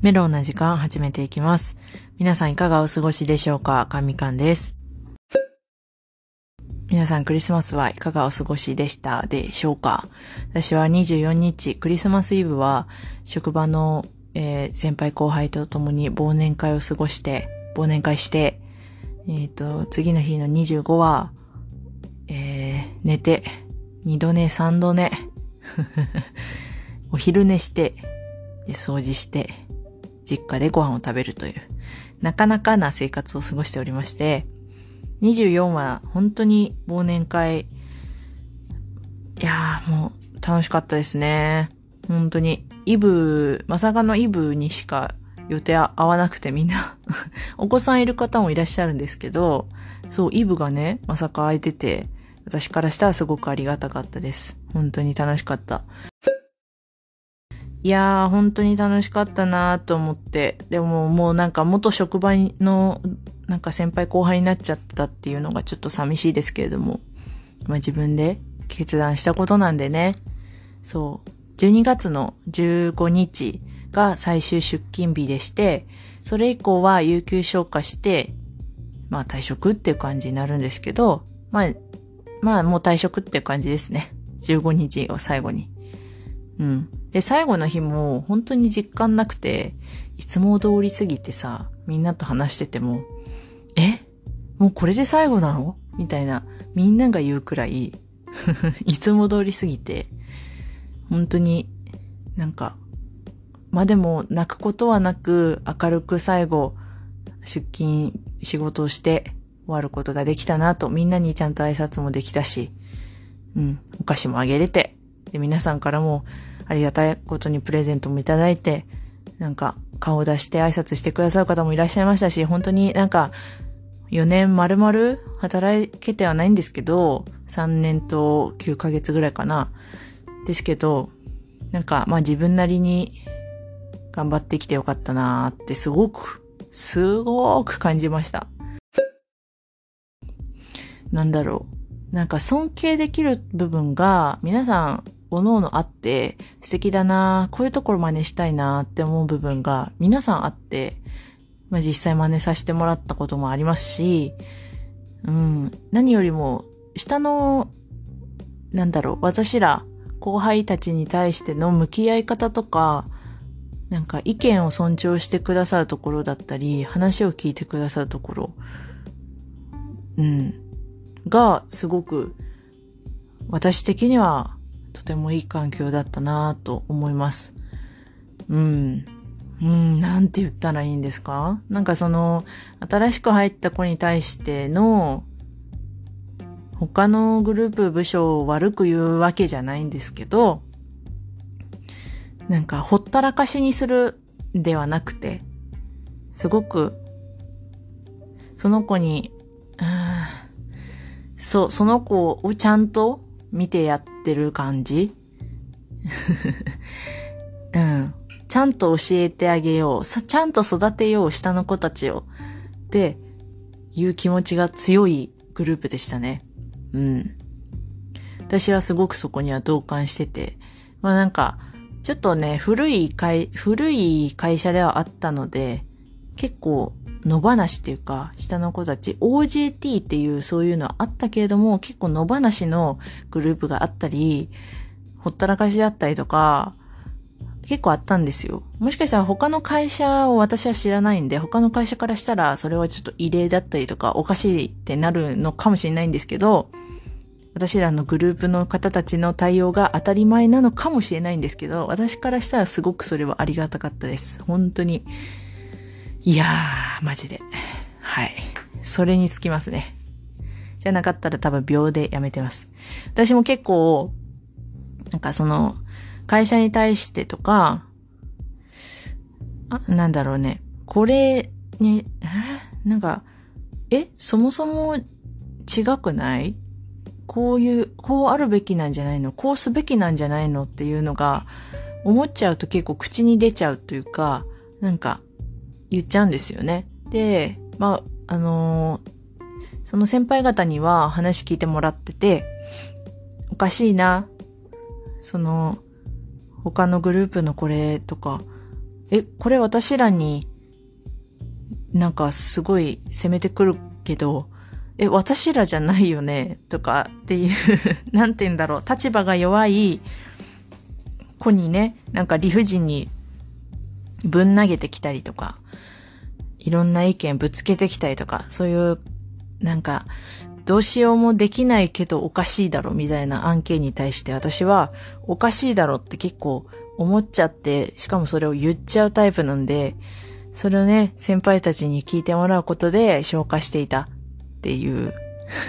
メロンな時間始めていきます。皆さんいかがお過ごしでしょうか？かみかんです。皆さんクリスマスはいかがお過ごしでしたでしょうか？私は24日クリスマスイブは職場の、えー先輩後輩と共に忘年会を過ごして、忘年会して、えっ、と、次の日の25は、えー寝て、二度寝、三度寝、お昼寝して、掃除して、実家でご飯を食べるという、なかなかな生活を過ごしておりまして、24は本当に忘年会、いやーもう楽しかったですね。本当に。イブ、まさかのイブにしか予定合わなくてみんな、お子さんいる方もいらっしゃるんですけど、そう、イブがね、まさか空いてて、私からしたらすごくありがたかったです。本当に楽しかった。いやー、本当に楽しかったなーと思って。でももうなんか元職場のなんか先輩後輩になっちゃったっていうのがちょっと寂しいですけれども。まあ自分で決断したことなんでね。そう。12月の15日が最終出勤日でして、それ以降は有給消化して、まあ退職っていう感じになるんですけど、まあ、まあもう退職っていう感じですね。15日を最後に。うん。で、最後の日も本当に実感なくて、いつも通り過ぎてさ、みんなと話してても、え？もうこれで最後なの？みたいな、みんなが言うくらい、いつも通り過ぎて、本当になんか、まあでも泣くことはなく明るく最後出勤仕事をして終わることができたなとみんなにちゃんと挨拶もできたし、うん、お菓子もあげれて、で皆さんからもありがたいことにプレゼントもいただいて、なんか顔を出して挨拶してくださる方もいらっしゃいましたし、本当になんか4年丸々働けてはないんですけど、3年と9ヶ月ぐらいかな。ですけど、なんか、まあ自分なりに頑張ってきてよかったなーってすごく、すごく感じました。なんだろう。なんか尊敬できる部分が皆さん、おのおのあって素敵だなこういうところ真似したいなって思う部分が皆さんあって、まあ実際真似させてもらったこともありますし、うん、何よりも、下の、なんだろう、私ら、後輩たちに対しての向き合い方とか、なんか意見を尊重してくださるところだったり、話を聞いてくださるところ、うん、がすごく私的にはとてもいい環境だったなぁと思います。うん。うん、なんて言ったらいいんですか？なんかその、新しく入った子に対しての、他のグループ部署を悪く言うわけじゃないんですけど、なんかほったらかしにするではなくて、すごく、その子に、そう、その子をちゃんと見てやってる感じ？うん。ちゃんと教えてあげよう。ちゃんと育てよう、下の子たちを。っていう気持ちが強いグループでしたね。うん。私はすごくそこには同感してて。まあなんか、ちょっとね、古い会、古い会社ではあったので、結構野放しっていうか、下の子たち、OJT っていうそういうのはあったけれども、結構野放しのグループがあったり、ほったらかしだったりとか、結構あったんですよ。もしかしたら他の会社を私は知らないんで、他の会社からしたらそれはちょっと異例だったりとかおかしいってなるのかもしれないんですけど、私らのグループの方たちの対応が当たり前なのかもしれないんですけど、私からしたらすごくそれはありがたかったです。本当に。いやー、マジで。はい。それにつきますね。じゃなかったら多分秒でやめてます。私も結構、なんかその、会社に対してとか、あ、なんだろうね。これに、えなんか、え、そもそも違くない？こういう、こうあるべきなんじゃないの？こうすべきなんじゃないの？っていうのが、思っちゃうと結構口に出ちゃうというか、なんか、言っちゃうんですよね。で、まあ、あのーその先輩方には話聞いてもらってて、おかしいな。その、他のグループのこれとか、え、これ私らになんかすごい攻めてくるけど、え、私らじゃないよね？とかっていう なんて言うんだろう、立場が弱い子にね、なんか理不尽にぶん投げてきたりとか、いろんな意見ぶつけてきたりとか、そういう、なんか、どうしようもできないけどおかしいだろみたいな案件に対して私はおかしいだろって結構思っちゃって、しかもそれを言っちゃうタイプなんで、それをね、先輩たちに聞いてもらうことで消化していたっていう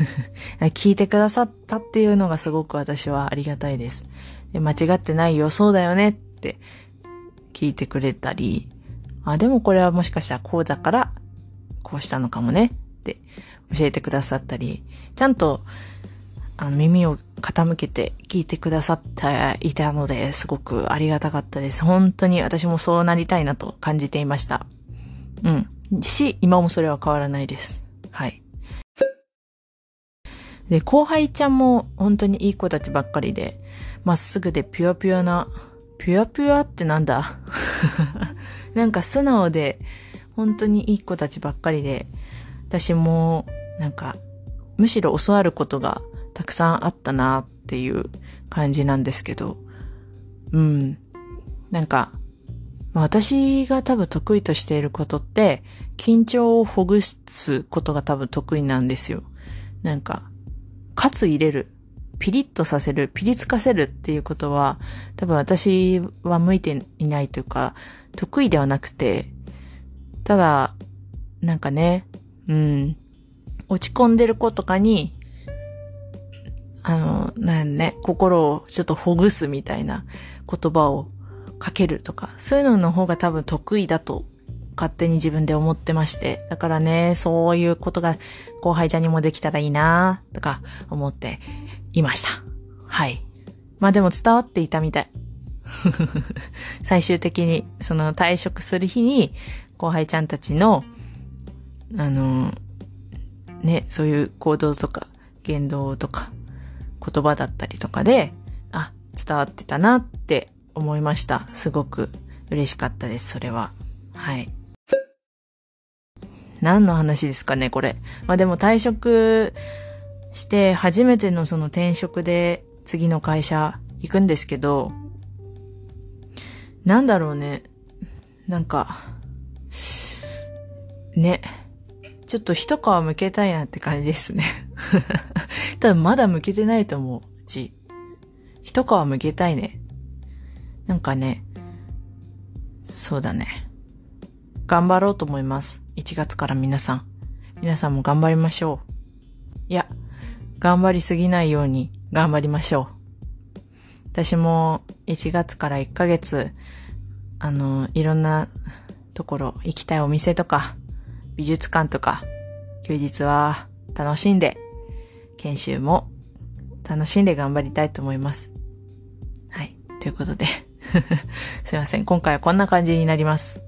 聞いてくださったっていうのがすごく私はありがたいです。で間違ってないよ、そうだよねって聞いてくれたり、あ、でもこれはもしかしたらこうだから、こうしたのかもねって教えてくださったり、ちゃんと、あの、耳を傾けて聞いてくださっていたので、すごくありがたかったです。本当に私もそうなりたいなと感じていました。うん。し、今もそれは変わらないです。はい。で、後輩ちゃんも本当にいい子たちばっかりで、まっすぐでピュアピュアな、ピュアピュアってなんだ？なんか素直で、本当にいい子たちばっかりで、私も、なんか、むしろ教わることがたくさんあったなっていう感じなんですけど、うん。なんか、私が多分得意としていることって、緊張をほぐすことが多分得意なんですよ。なんか、かつ入れる。ピリッとさせる、ピリつかせるっていうことは、多分私は向いていないというか、得意ではなくて、ただ、なんかね、うん、落ち込んでる子とかに、あの、なんね、心をちょっとほぐすみたいな言葉をかけるとか、そういうのの方が多分得意だと勝手に自分で思ってまして。だからね、そういうことが後輩ちゃんにもできたらいいなとか思っていました。はい。まあでも伝わっていたみたい。最終的に、その退職する日に、後輩ちゃんたちの、あの、ね、そういう行動とか、言動とか、言葉だったりとかで、あ、伝わってたなって思いました。すごく嬉しかったです、それは。はい。何の話ですかね、これ。まあでも退職して初めてのその転職で次の会社行くんですけど、なんだろうね。なんか、ね。ちょっと一皮向けたいなって感じですね。多分まだ向けてないと思う、うち。一皮向けたいね。なんかね、そうだね。頑張ろうと思います。1月から皆さん。皆さんも頑張りましょう。いや、頑張りすぎないように頑張りましょう。私も1月から1ヶ月、あの、いろんなところ、行きたいお店とか、美術館とか、休日は楽しんで、研修も楽しんで頑張りたいと思います。はい。ということで すいません。今回はこんな感じになります。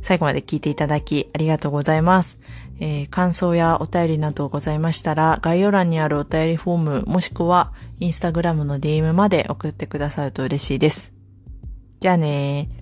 最後まで聞いていただきありがとうございます。えー、感想やお便りなどございましたら、概要欄にあるお便りフォーム、もしくは、インスタグラムの DM まで送ってくださると嬉しいです。じゃあねー。